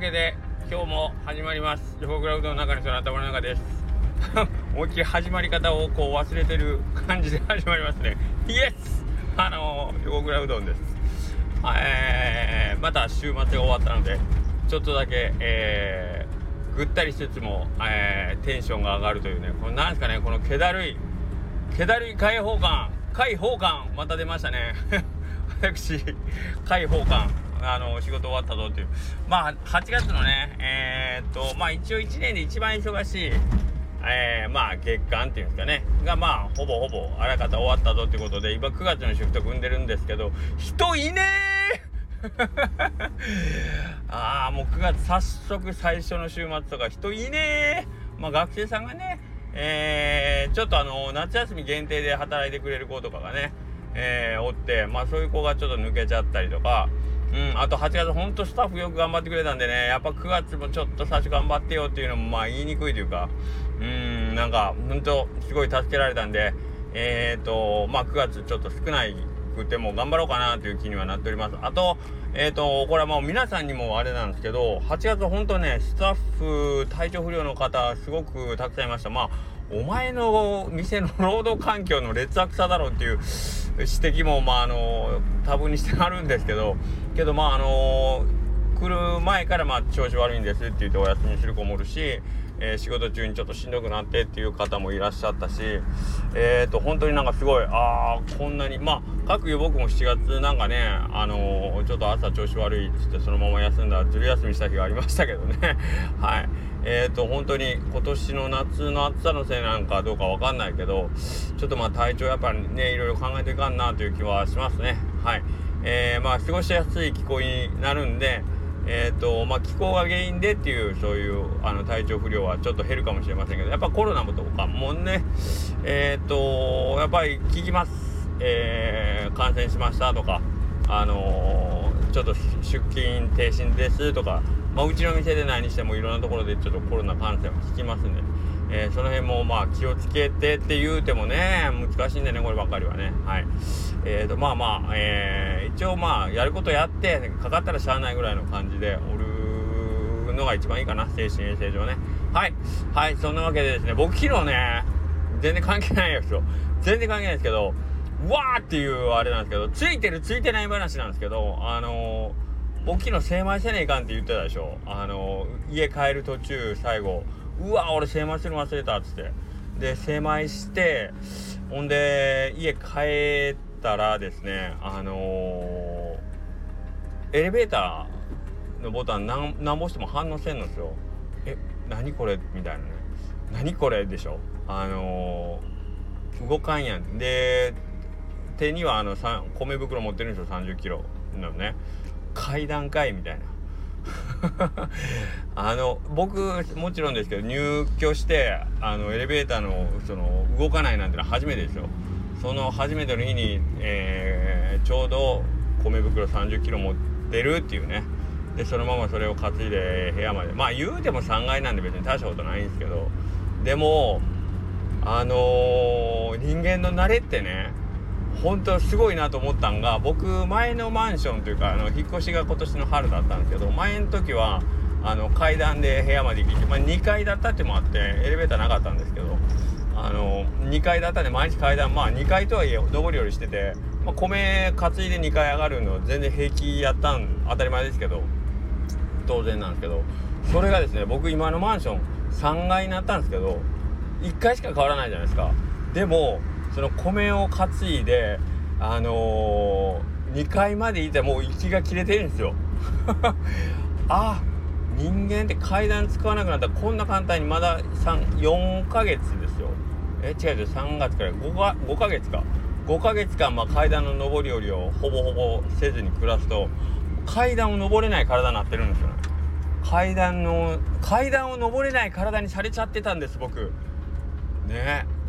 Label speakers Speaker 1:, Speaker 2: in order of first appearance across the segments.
Speaker 1: けで今日も始まります。横クラウドの中の人の頭の中です。思いっきり始まり方をこう忘れてる感じで始まりますね。イエスあの横クラウドです。えー、また週末が終わったのでちょっとだけえー、ぐったりしつつも、えー、テンションが上がるというねこれなんですかねこの気だるい気だるい開放感開放感また出ましたね。私開放感。あの仕事終わったぞっていう。まあ8月のねえー、っとまあ一応1年で一番忙しいえー、まあ月間っていうんですかね。がまあほぼほぼあらかた終わったぞってことで今9月のシフト組んでるんですけど人いね ああもう9月早速最初の週末とか人いねまあ学生さんがねえー、ちょっとあの夏休み限定で働いてくれる子とかがねえー、おってまあそういう子がちょっと抜けちゃったりとかうん、あと8月ほんとスタッフよく頑張ってくれたんでね、やっぱ9月もちょっと最初頑張ってよっていうのもまあ言いにくいというか、うん、なんかほんとすごい助けられたんで、えっ、ー、と、まあ9月ちょっと少ないくても頑張ろうかなという気にはなっております。あと、えっ、ー、と、これはもう皆さんにもあれなんですけど、8月ほんとね、スタッフ、体調不良の方、すごくたくさんいました。まあ、お前の店の労働環境の劣悪さだろうっていう指摘も、まあ、あの、多分にしてあるんですけど、けど、まあ、あの来る前から、まあ、調子悪いんですって言ってお休みする子もおるし、えー、仕事中にちょっとしんどくなってっていう方もいらっしゃったし、えっ、ー、と、本当になんかすごい、ああ、こんなに、まあ、各有僕も7月なんかね、あのー、ちょっと朝調子悪いっつってそのまま休んだ、ずる休みした日がありましたけどね。はい。えっ、ー、と、本当に今年の夏の暑さのせいなんかどうかわかんないけど、ちょっとまあ体調やっぱりね、いろいろ考えていかんなという気はしますね。はい。えー、まあ過ごしやすい気候になるんで、えーとまあ、気候が原因でっていうそういうあの体調不良はちょっと減るかもしれませんけどやっぱコロナもとかもねえっ、ー、とやっぱり聞きます、えー、感染しましたとかあのー、ちょっと出勤停止ですとか、まあ、うちの店でないにしてもいろんなところでちょっとコロナ感染は聞きますんで、えー、その辺もまあ気をつけてって言うてもね難しいんでねこればっかりはね。はい。えーとまあまあ、えー、一応まあやることやってかかったらしゃあないぐらいの感じでおるのが一番いいかな精神衛生上ね。はい。はいそんなわけでですね僕昨日ね全然関係ないですよ全然関係ないですけどわーっていうあれなんですけどついてるついてない話なんですけどあのー、僕昨日精米せねえかんって言ってたでしょあの、家帰る途中最後うわ俺精米するの忘れたっつってで精米してほんで家帰ったらですねあのー、エレベーターのボタン何何ぼしても反応せんのですよえ何これみたいなね何これでしょあのー、動かんやんで手にはあの米袋持ってるんですよ3 0キロのね階段階みたいな。あの僕もちろんですけど入居してあのエレベーターのその動かないなんてのは初めてですよ。その初めての日に、えー、ちょうど米袋3 0キロ持ってるっていうね。でそのままそれを担いで部屋まで。まあ言うても3階なんで別に大したことないんですけど。でもあのー、人間の慣れってね本当すごいなと思ったんが僕前のマンションというかあの引っ越しが今年の春だったんですけど前の時はあの階段で部屋まで行って、まあ、2階だったってもあってエレベーターなかったんですけどあの2階だったんで毎日階段まあ2階とはいえ上り下りしてて、まあ、米担いで2階上がるの全然平気やったん当たり前ですけど当然なんですけどそれがですね僕今のマンション3階になったんですけど1階しか変わらないじゃないですか。でもその米を担いであのー、2階までいてもう息が切れてるんですよ。あ人間って階段使わなくなった。らこんな簡単にまだ4ヶ月ですよ。え違う違う3月から 5, か5ヶ月か。5ヶ月間、まあ、階段の上り下りをほぼほぼせずに暮らすと階段を登れない体になってるんですよね。階段の階段を登れない体にされちゃってたんです僕。ね。人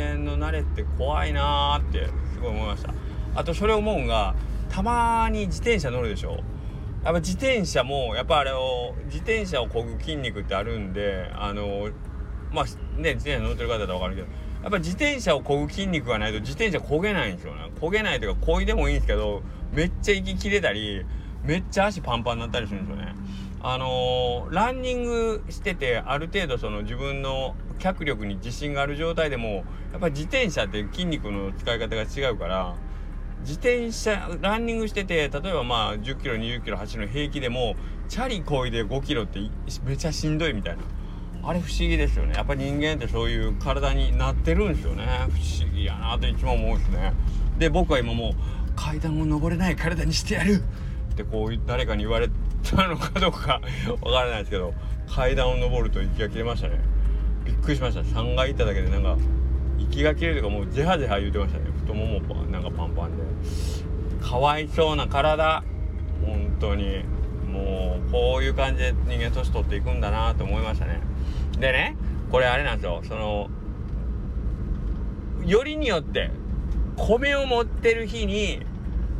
Speaker 1: 間の慣れって怖いなーってすごい思いました。あとそれ思うんがたまに自転車乗るでしょ。やっぱ自転車もやっぱあれを自転車をこぐ筋肉ってあるんであのまあね自転車乗ってる方だと分かるけどやっぱ自転車をこぐ筋肉がないと自転車焦げないんですよ。ね焦げないというか漕いでもいいんですけどめっちゃ息切れたりめっちゃ足パンパンになったりするんですよね。あのー、ランニングしててある程度その自分の脚力に自信がある状態でもやっぱり自転車って筋肉の使い方が違うから自転車ランニングしてて例えばまあ1 0キロ2 0キロ走るの平気でもチャリこいで5キロってめちゃしんどいみたいな。あれ不思議ですよね。やっぱり人間ってそういう体になってるんですよね。不思議やなといつも思うんですね。で僕は今もう階段を登れない体にしてやる。ってこう誰かに言われたのかどうかわからないですけど階段を登ると息が切れましたね。びっくりしました。3階行っただけでなんか息が切れるとかもうジェハジェハ言うてましたね。太ももなんかパンパンで。かわいそうな体。本当に。もうこういう感じで人間年取っていくんだなと思いましたね。でねこれあれなんですよ。そのよりによって米を持ってる日に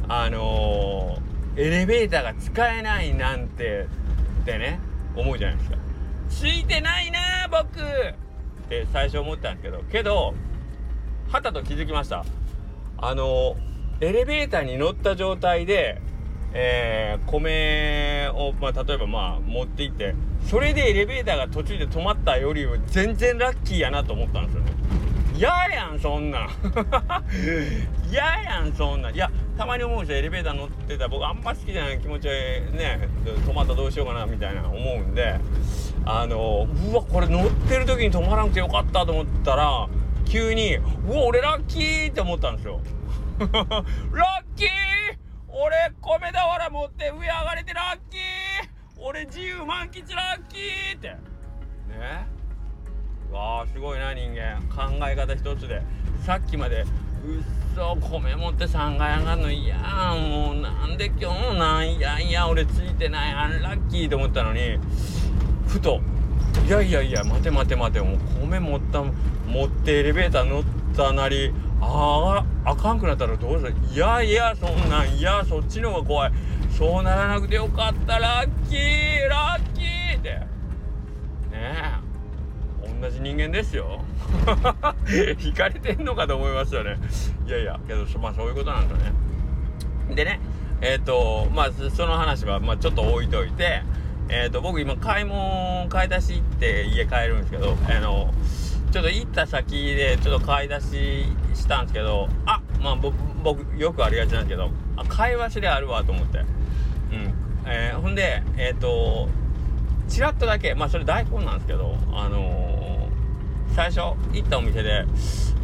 Speaker 1: あのー、エレベーターが使えないなんてってね思うじゃないですか。ついてないな僕。って最初思ったんですけどけどはたと気づきました。あのエレベーターに乗った状態でえー、米を、まあ、例えばまあ持っていってそれでエレベーターが途中で止まったよりは全然ラッキーやなと思ったんですよね。嫌やんそんな。ん 嫌やんそんな。んいやたまに思うんですよ。エレベーター乗ってた僕あんま好きじゃない気持ちね止まったらどうしようかなみたいな思うんで。あのうわこれ乗ってる時に止まらなくてよかったと思ったら急にうわ俺ラッキーって思ったんですよ。ラッキー!俺米俵持って上上がれてラッキー!俺自由満喫ラッキーって。ね。わあすごいな人間。考え方一つで。さっきまでうっそ米持って3階上がるの嫌もうなんで今日もなんやいや俺ついてないアンラッキーと思ったのにふと。いやいやいや待て待て待てもう米持った持ってエレベーター乗ったなりあああかんくなったらどうする？いやいやそんなんいやそっちの方が怖い。そうならなくてよかった。ラッキーラッキーって。ねえ。同じ人間ですよ。引かれてんのかと思いますよね。いやいやけどまあそういうことなんだね。でねえっ、ー、とまあその話はまあちょっと置いといて。えっ、ー、と僕今買い物買い出し行って家帰るんですけどあのちょっと行った先でちょっと買い出ししたんですけどあまあ僕僕よくありがちなんですけどあ買い忘れあるわと思って。うん。えー、ほんでえっ、ー、とちらっとだけまあそれ大根なんですけどあの、最初行ったお店で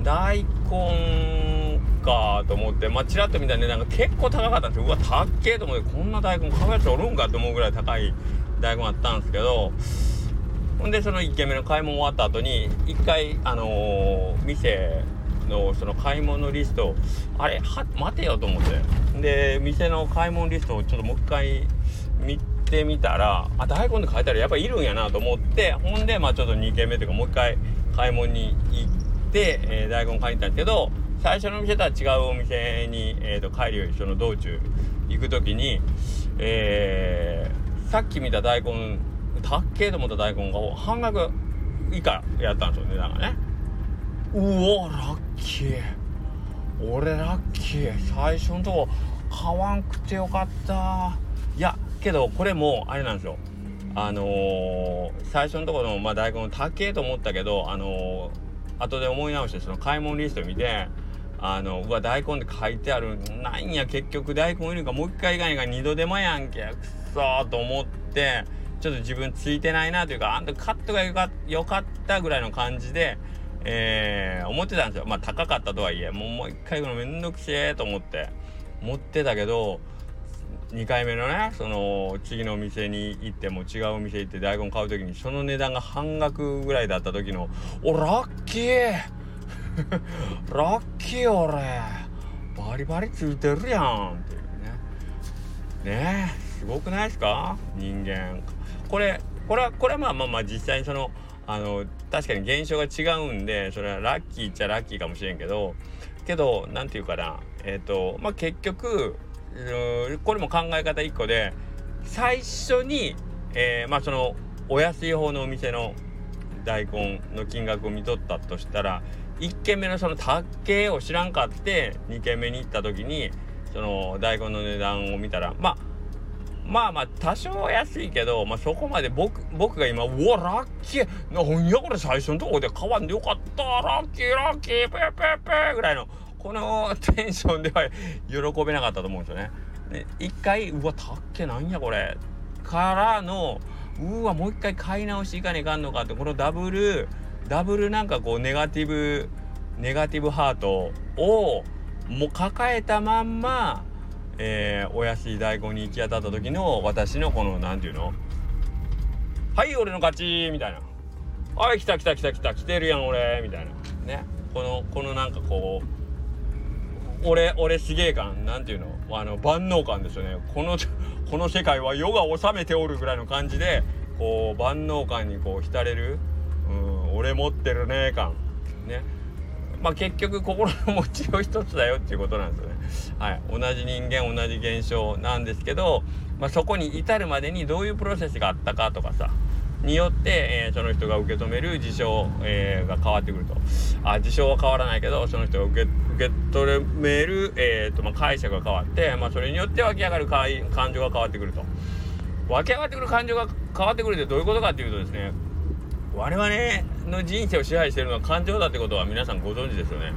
Speaker 1: 大根かと思ってまあちらっと見たら値段が結構高かったんですよ。うわ高っけと思ってこんな大根買うやつおるんかと思うぐらい高い大根あったんですけどほんでその1軒目の買い物終わった後に1回あのー、店のその買い物リストあれは待てよと思って。で店の買い物リストをちょっともう一回見てみたらあ大根で買えたらやっぱいるんやなと思ってほんでまあちょっと2軒目というかもう一回買い物に行って、えー、大根買いに行ったんですけど最初の店とは違うお店に、えーと、帰るその道中行く時に、えー、さっき見た大根たっけと思った大根が半額以下やったんですよ値段がね。うおラッキー。俺ラッキー最初のとこ買わんくてよかった。いやけどこれもあれなんですよ。あのー、最初のところの、まあ、大根高えと思ったけどあのー、後で思い直してその買い物リスト見てあのうわ大根って書いてあるなんや結局大根いるかもう一回いかないか二度手間やんけ。くそーと思ってちょっと自分ついてないなというかあんたカットがよかかったぐらいの感じで、えー、思ってたんですよ。まあ高かったとはいえもうもう一回行くのめんどくせえと思って持ってたけど2回目のねその次のお店に行っても違うお店行って大根買う時にその値段が半額ぐらいだった時の「おラッキー! ラッキー俺。バリバリついてるやん」っていうね。ね。えすごくないですか？人間。これこれはこれはまあまあまあ実際にそのあの確かに現象が違うんでそれはラッキーっちゃラッキーかもしれんけどけど何て言うかなえっ、ー、とまあ結局これも考え方1個で最初に、えー、まあそのお安い方のお店の大根の金額を見とったとしたら1軒目のその卓形を知らんかって2軒目に行った時にその大根の値段を見たらまあまあまあ多少安いけど、まあ、そこまで僕僕が今「うわラッキー。なんやこれ最初のとこで買わんでよかった。ラッキーラッキー。ペーペーペー」ぐらいのこの テンションでは喜べなかったと思うんですよね。で一回「うわたっけなんやこれ」からの「うわもう一回買い直していかねえかんのか」ってこのダブルダブルなんかこうネガティブネガティブハートをもう抱えたまんまえー、お安い大根に行き当たった時の私のこの何て言うの？はい俺の勝ちみたいな。はい来た来た来た来た来てるやん俺みたいな。ね。このこのなんかこう俺俺すげえ感なんていうの？あの万能感ですよね。このこの世界は世が治めておるぐらいの感じでこう万能感にこう浸れる、うん、俺持ってるね感。ね。まあ結局心の持ちよう一つだよっていうことなんですよね。はい、同じ人間同じ現象なんですけど、まあ、そこに至るまでにどういうプロセスがあったかとかさによって、えー、その人が受け止める事象、えー、が変わってくると。あ事象は変わらないけどその人が受け受け止める、えーとまあ、解釈が変わって、まあ、それによって湧き上がる感情が変わってくると。湧き上がってくる感情が変わってくるってどういうことかっていうとですね我々の人生を支配しているのは感情だってことは皆さんご存知ですよね。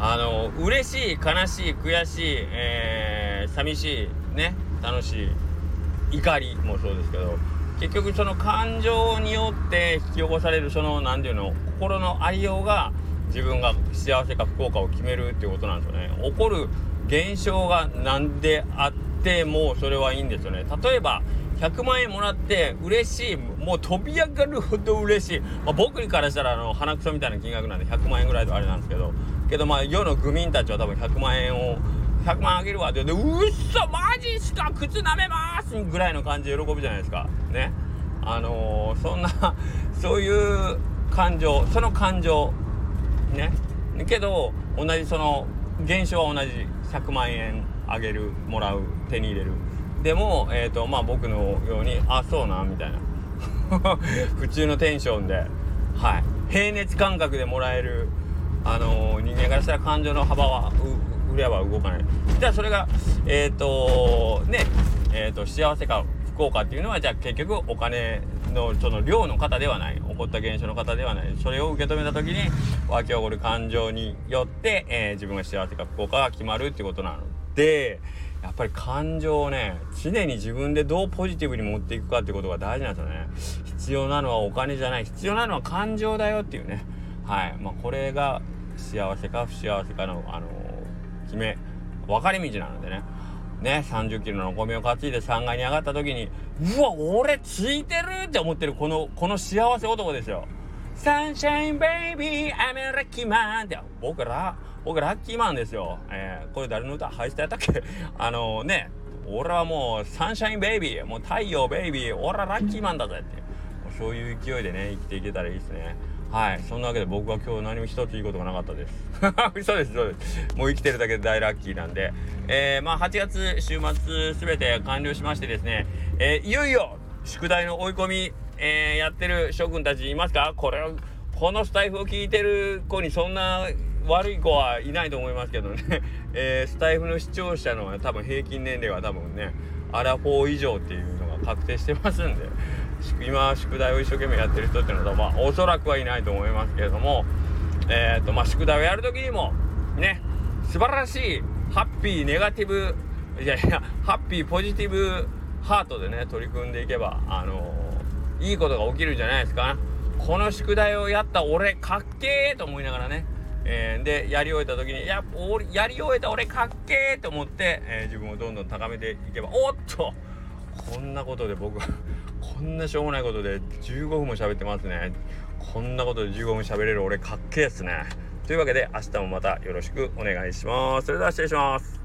Speaker 1: あの嬉しい悲しい悔しい、えー、寂しいね楽しい怒りもそうですけど結局その感情によって引き起こされるその何て言うの心のありようが自分が幸せか不幸かを決めるっていうことなんですよね。起こる現象が何であってもそれはいいんですよね。例えば100万円もらって嬉しいもう飛び上がるほど嬉しい、まあ、僕からしたらあの鼻くそみたいな金額なんで100万円ぐらいとあれなんですけど。けどまあ世の愚民たちは多分100万円を100万あげるわって言って「うっそマジっすか靴舐めます!」ぐらいの感じで喜ぶじゃないですか。ね。あのー、そんなそういう感情その感情。ね。けど同じその現象は同じ。100万円あげるもらう手に入れる。でもえ、ー、とまあ僕のように「あそうな」みたいな。普通のテンションで。はい。平熱感覚でもらえるあのー、人間からしたら感情の幅は裏は動かない。じゃあそれがえっ、ー、とねえ、ー、と幸せか不幸かっていうのはじゃあ結局お金のその量の方ではない。起こった現象の方ではない。それを受け止めた時に湧き起こる感情によって、え自分が幸せか不幸かが決まるっていうことなのでやっぱり感情をね常に自分でどうポジティブに持っていくかってことが大事なんですよね。必要なのはお金じゃない。必要なのは感情だよっていうね。はい。まあこれが幸せか不幸せかの、あの、決め分かれ道なのでね。ね30キロのお米を担いで3階に上がった時にうわ俺ついてるって思ってるこのこの幸せ男ですよ。サンシャインベイビー I'm a lucky man って。僕ら僕ラッキーマンですよ。えー、これ誰の歌ハイスタやったっけ？あの、ね俺はもうサンシャインベイビーもう太陽ベイビー俺はラッキーマンだぜって。そういう勢いでね生きていけたらいいですね。はいそんなわけで僕は今日何も一ついいことがなかったです。そうですそうです。もう生きてるだけで大ラッキーなんで。えー、まあ8月週末全て完了しましてですね、えー、いよいよ宿題の追い込み、えー、やってる諸君たちいますか？これこのスタイフを聞いてる子にそんな悪い子はいないと思いますけどね、えー、スタイフの視聴者の多分平均年齢は多分ねアラフォー以上っていうのが確定してますんで今宿題を一生懸命やってる人っていうのはまあおそらくはいないと思いますけれどもえっ、ー、とまあ宿題をやる時にもね素晴らしいハッピーネガティブいやいやハッピーポジティブハートでね取り組んでいけばあのー、いいことが起きるんじゃないですか。この宿題をやった俺かっけーと思いながらね。えー、でやり終えた時にややり終えた俺かっけーと思って、えー、自分をどんどん高めていけばおっとこんなことで僕 こんなしょうもないことで15分も喋ってますね。こんなことで15分喋れる俺かっけーっすね。というわけで明日もまたよろしくお願いします。それでは失礼します。